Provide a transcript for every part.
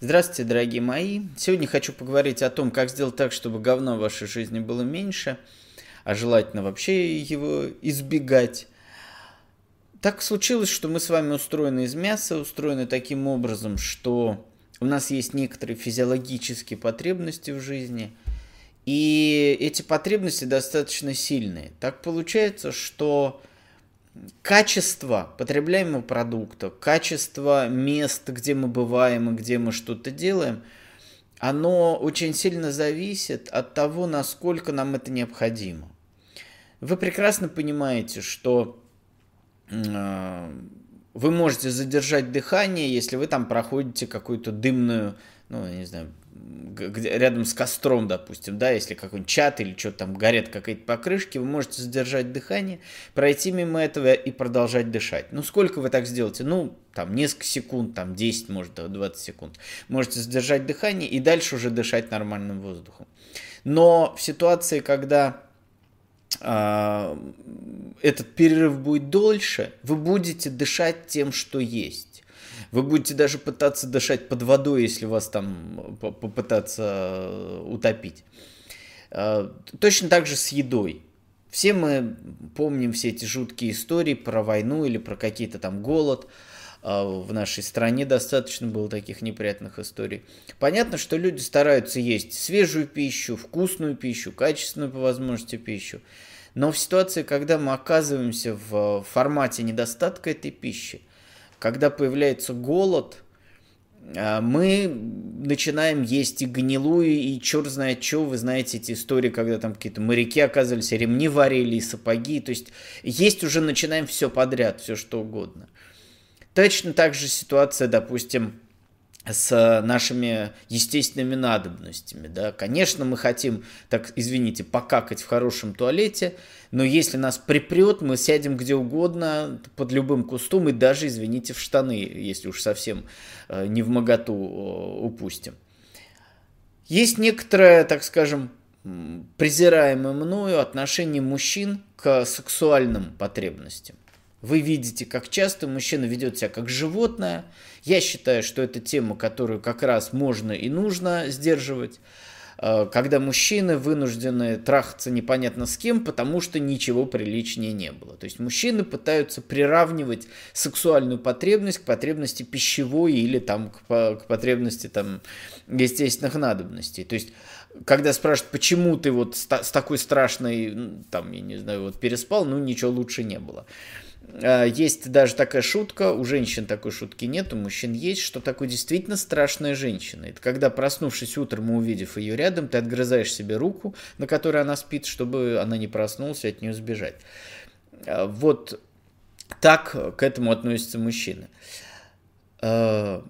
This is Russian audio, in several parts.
Здравствуйте, дорогие мои. Сегодня хочу поговорить о том, как сделать так, чтобы говна в вашей жизни было меньше, а желательно вообще его избегать. Так случилось, что мы с вами устроены из мяса, устроены таким образом, что у нас есть некоторые физиологические потребности в жизни, и эти потребности достаточно сильные. Так получается, что качество потребляемого продукта, качество мест, где мы бываем и где мы что-то делаем, оно очень сильно зависит от того, насколько нам это необходимо. Вы прекрасно понимаете, что э, вы можете задержать дыхание, если вы там проходите какую-то дымную, ну, не знаю, где, рядом с костром, допустим, да, если какой-нибудь чат или что-то там горят какие-то покрышки, вы можете задержать дыхание, пройти мимо этого и продолжать дышать. Ну, сколько вы так сделаете? Ну, там, несколько секунд, там, 10, может, 20 секунд. Можете задержать дыхание и дальше уже дышать нормальным воздухом. Но в ситуации, когда э, этот перерыв будет дольше, вы будете дышать тем, что есть. Вы будете даже пытаться дышать под водой, если вас там попытаться э, утопить. Э, точно так же с едой. Все мы помним все эти жуткие истории про войну или про какие-то там голод. Э, в нашей стране достаточно было таких неприятных историй. Понятно, что люди стараются есть свежую пищу, вкусную пищу, качественную по возможности пищу. Но в ситуации, когда мы оказываемся в формате недостатка этой пищи, когда появляется голод, а, мы начинаем есть и гнилую, и черт знает что. Вы знаете эти истории, когда там какие-то моряки оказывались, ремни варили, и сапоги. То есть есть уже начинаем все подряд, все что угодно. Точно так же ситуация, допустим, с нашими естественными надобностями. Да? Конечно, мы хотим, так извините, покакать в хорошем туалете, но если нас припрет, мы сядем где угодно, под любым кустом и даже, извините, в штаны, если уж совсем э, не в моготу э, упустим. Есть некоторое, так скажем, презираемое мною отношение мужчин к сексуальным потребностям. Вы видите, как часто мужчина ведет себя как животное. Я считаю, что это тема, которую как раз можно и нужно сдерживать. Э, когда мужчины вынуждены трахаться непонятно с кем, потому что ничего приличнее не было. То есть мужчины пытаются приравнивать сексуальную потребность к потребности пищевой или там к, к потребности там естественных надобностей. То есть когда спрашивают, почему ты вот с, такой страшной, там, я не знаю, вот переспал, ну ничего лучше не было. А, есть даже такая шутка, у женщин такой шутки нет, у мужчин есть, что такое действительно страшная женщина. Это когда, проснувшись утром и увидев ее рядом, ты отгрызаешь себе руку, на которой она спит, чтобы она не проснулась и от нее сбежать. А, вот так к этому относятся мужчины. А,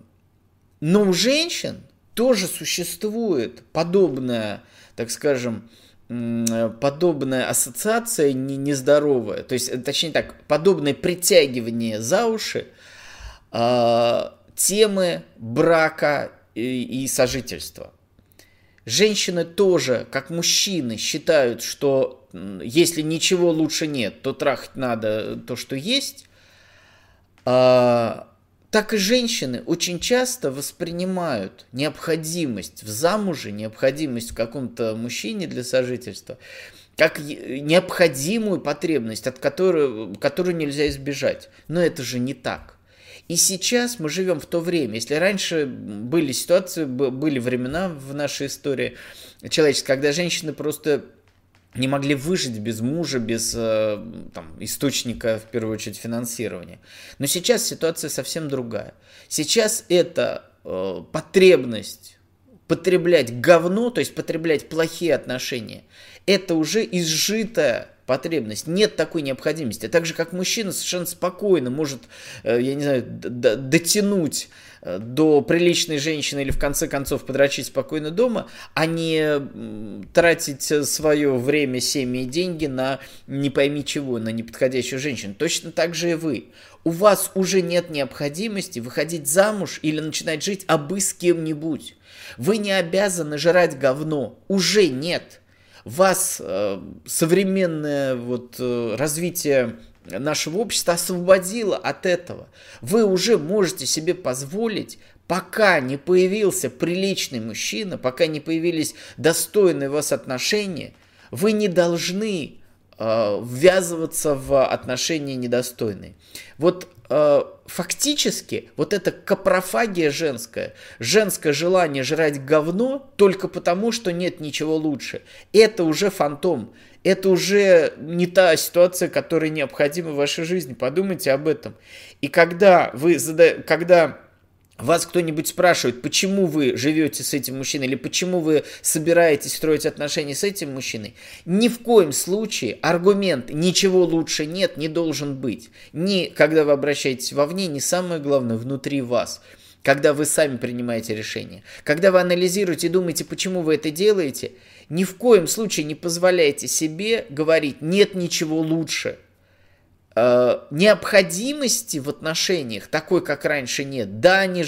но у женщин тоже существует подобная, так скажем, подобная ассоциация не, нездоровая, то есть, точнее так, подобное притягивание за уши э, темы брака и, и сожительства. Женщины тоже, как мужчины, считают, что если ничего лучше нет, то трахать надо то, что есть. А, так и женщины очень часто воспринимают необходимость в замуже, необходимость в каком-то мужчине для сожительства, как необходимую потребность, от которой, которую нельзя избежать. Но это же не так. И сейчас мы живем в то время, если раньше были ситуации, были времена в нашей истории человеческой, когда женщины просто не могли выжить без мужа, без э, там, источника, в первую очередь, финансирования. Но сейчас ситуация совсем другая. Сейчас это э, потребность потреблять говно, то есть потреблять плохие отношения, это уже изжитая потребность, нет такой необходимости. Так же, как мужчина совершенно спокойно может, э, я не знаю, дотянуть э, до приличной женщины или в конце концов подрочить спокойно дома, а не тратить свое время, семьи и деньги на не пойми чего, на неподходящую женщину. Точно так же и вы. У вас уже нет необходимости выходить замуж или начинать жить абы с кем-нибудь. Вы не обязаны жрать говно. Уже нет вас э, современное вот э, развитие нашего общества освободило от этого. Вы уже можете себе позволить Пока не появился приличный мужчина, пока не появились достойные вас отношения, вы не должны э, ввязываться в отношения недостойные. Вот э, фактически вот эта капрофагия женская, женское желание жрать говно только потому, что нет ничего лучше, это уже фантом. Это уже не та ситуация, которая необходима в вашей жизни. Подумайте об этом. И когда вы когда вас кто-нибудь спрашивает, почему вы живете с этим мужчиной или почему вы собираетесь строить отношения с этим мужчиной, ни в коем случае аргумент «ничего лучше нет» не должен быть. Ни когда вы обращаетесь вовне, ни самое главное внутри вас когда вы сами принимаете решение. Когда вы анализируете и думаете, почему вы это делаете, ни в коем случае не позволяйте себе говорить «нет ничего лучше», Э, необходимости в отношениях такой, как раньше, нет. Да, они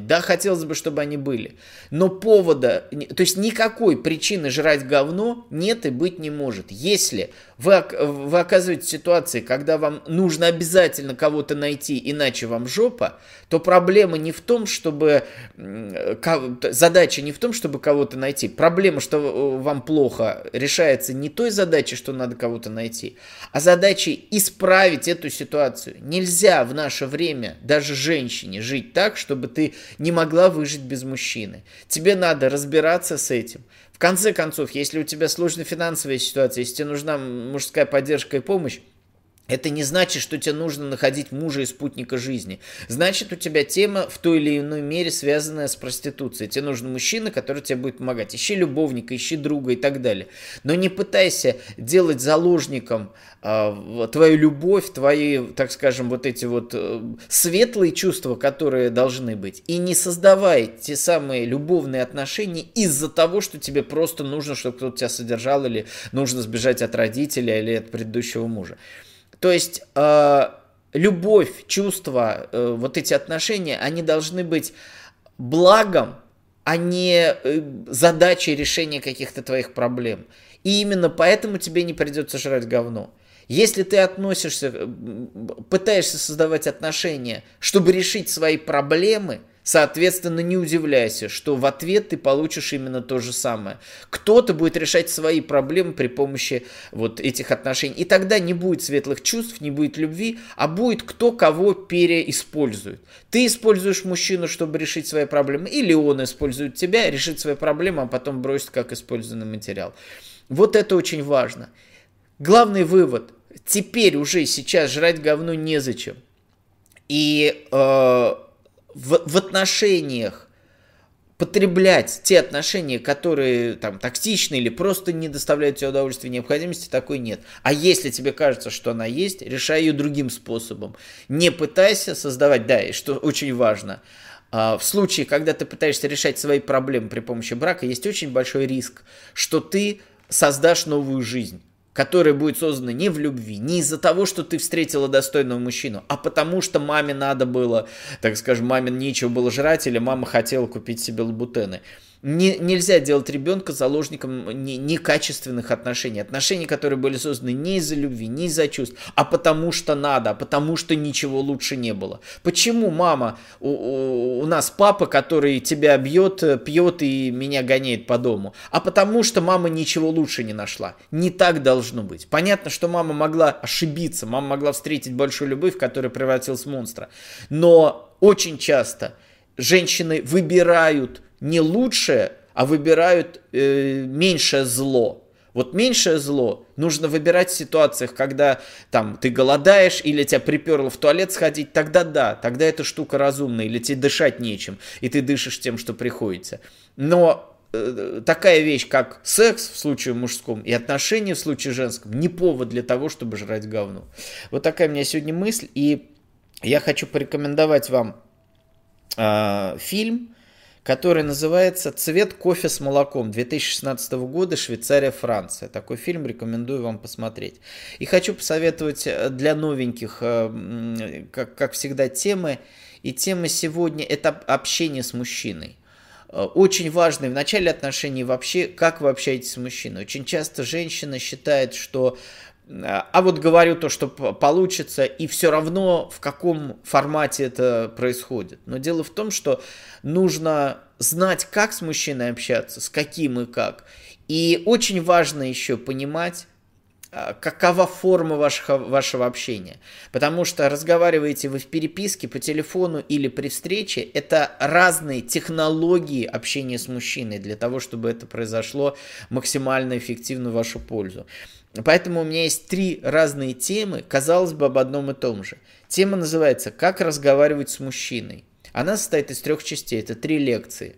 да, хотелось бы, чтобы они были. Но повода, то есть никакой причины жрать говно нет и быть не может. Если вы, вы оказываетесь в ситуации, когда вам нужно обязательно кого-то найти, иначе вам жопа, то проблема не в том, чтобы... Задача не в том, чтобы кого-то найти. Проблема, что э, вам плохо, решается не той задачей, что надо кого-то найти, а задачей исправить эту ситуацию. Нельзя в наше время даже женщине жить так, чтобы ты не могла выжить без мужчины. Тебе надо разбираться с этим. В конце концов, если у тебя сложная финансовая ситуация, если тебе нужна мужская поддержка и помощь, это не значит, что тебе нужно находить мужа и спутника жизни. Значит, у тебя тема в той или иной мере связанная с проституцией. Тебе нужен мужчина, который тебе будет помогать. Ищи любовника, ищи друга и так далее. Но не пытайся делать заложником э, твою любовь, твои, так скажем, вот эти вот э, светлые чувства, которые должны быть. И не создавай те самые любовные отношения из-за того, что тебе просто нужно, чтобы кто-то тебя содержал, или нужно сбежать от родителей или от предыдущего мужа. То есть э, любовь, чувства, э, вот эти отношения, они должны быть благом, а не э, задачей решения каких-то твоих проблем. И именно поэтому тебе не придется жрать говно. Если ты относишься, э, пытаешься создавать отношения, чтобы решить свои проблемы – Соответственно, не удивляйся, что в ответ ты получишь именно то же самое. Кто-то будет решать свои проблемы при помощи вот этих отношений. И тогда не будет светлых чувств, не будет любви, а будет кто кого переиспользует. Ты используешь мужчину, чтобы решить свои проблемы, или он использует тебя, решить свои проблемы, а потом бросит как использованный материал. Вот это очень важно. Главный вывод. Теперь уже сейчас жрать говно незачем. И э, в, в отношениях потреблять те отношения, которые там токсичны или просто не доставляют тебе удовольствия, необходимости такой нет. А если тебе кажется, что она есть, решай ее другим способом. Не пытайся создавать, да, и что очень важно, а, в случае, когда ты пытаешься решать свои проблемы при помощи брака, есть очень большой риск, что ты создашь новую жизнь которая будет создана не в любви, не из-за того, что ты встретила достойного мужчину, а потому что маме надо было, так скажем, маме нечего было жрать, или мама хотела купить себе лабутены. Не, нельзя делать ребенка заложником некачественных отношений. Отношений, которые были созданы не из-за любви, не из-за чувств, а потому что надо, а потому что ничего лучше не было. Почему мама, у, у, у нас папа, который тебя бьет, пьет и меня гоняет по дому? А потому что мама ничего лучше не нашла. Не так должно быть. Понятно, что мама могла ошибиться, мама могла встретить большую любовь, в которую превратилась в монстра. Но очень часто женщины выбирают не лучшее, а выбирают э, меньшее зло. Вот меньшее зло нужно выбирать в ситуациях, когда там ты голодаешь или тебя приперло в туалет сходить, тогда да, тогда эта штука разумная, или тебе дышать нечем, и ты дышишь тем, что приходится. Но э, такая вещь, как секс в случае мужском и отношения в случае женском, не повод для того, чтобы жрать говно. Вот такая у меня сегодня мысль, и я хочу порекомендовать вам э, фильм, который называется «Цвет кофе с молоком» 2016 года, Швейцария, Франция. Такой фильм рекомендую вам посмотреть. И хочу посоветовать э, для новеньких, э, как, как всегда, темы. И тема сегодня – это общение с мужчиной. Э, очень важно в начале отношений вообще, как вы общаетесь с мужчиной. Очень часто женщина считает, что а вот говорю то, что получится, и все равно в каком формате это происходит. Но дело в том, что нужно знать, как с мужчиной общаться, с каким и как. И очень важно еще понимать, какова форма вашего, вашего общения. Потому что разговариваете вы в переписке, по телефону или при встрече, это разные технологии общения с мужчиной для того, чтобы это произошло максимально эффективно в вашу пользу. Поэтому у меня есть три разные темы, казалось бы, об одном и том же. Тема называется «Как разговаривать с мужчиной». Она состоит из трех частей, это три лекции.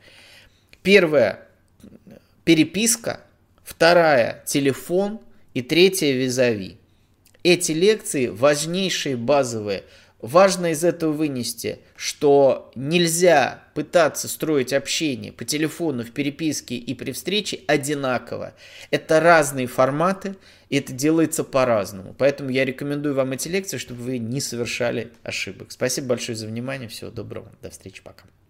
Первая – переписка, вторая – телефон и третья – визави. Эти лекции важнейшие, базовые – Важно из этого вынести, что нельзя пытаться строить общение по телефону, в переписке и при встрече одинаково. Это разные форматы, и это делается по-разному. Поэтому я рекомендую вам эти лекции, чтобы вы не совершали ошибок. Спасибо большое за внимание. Всего доброго. До встречи. Пока.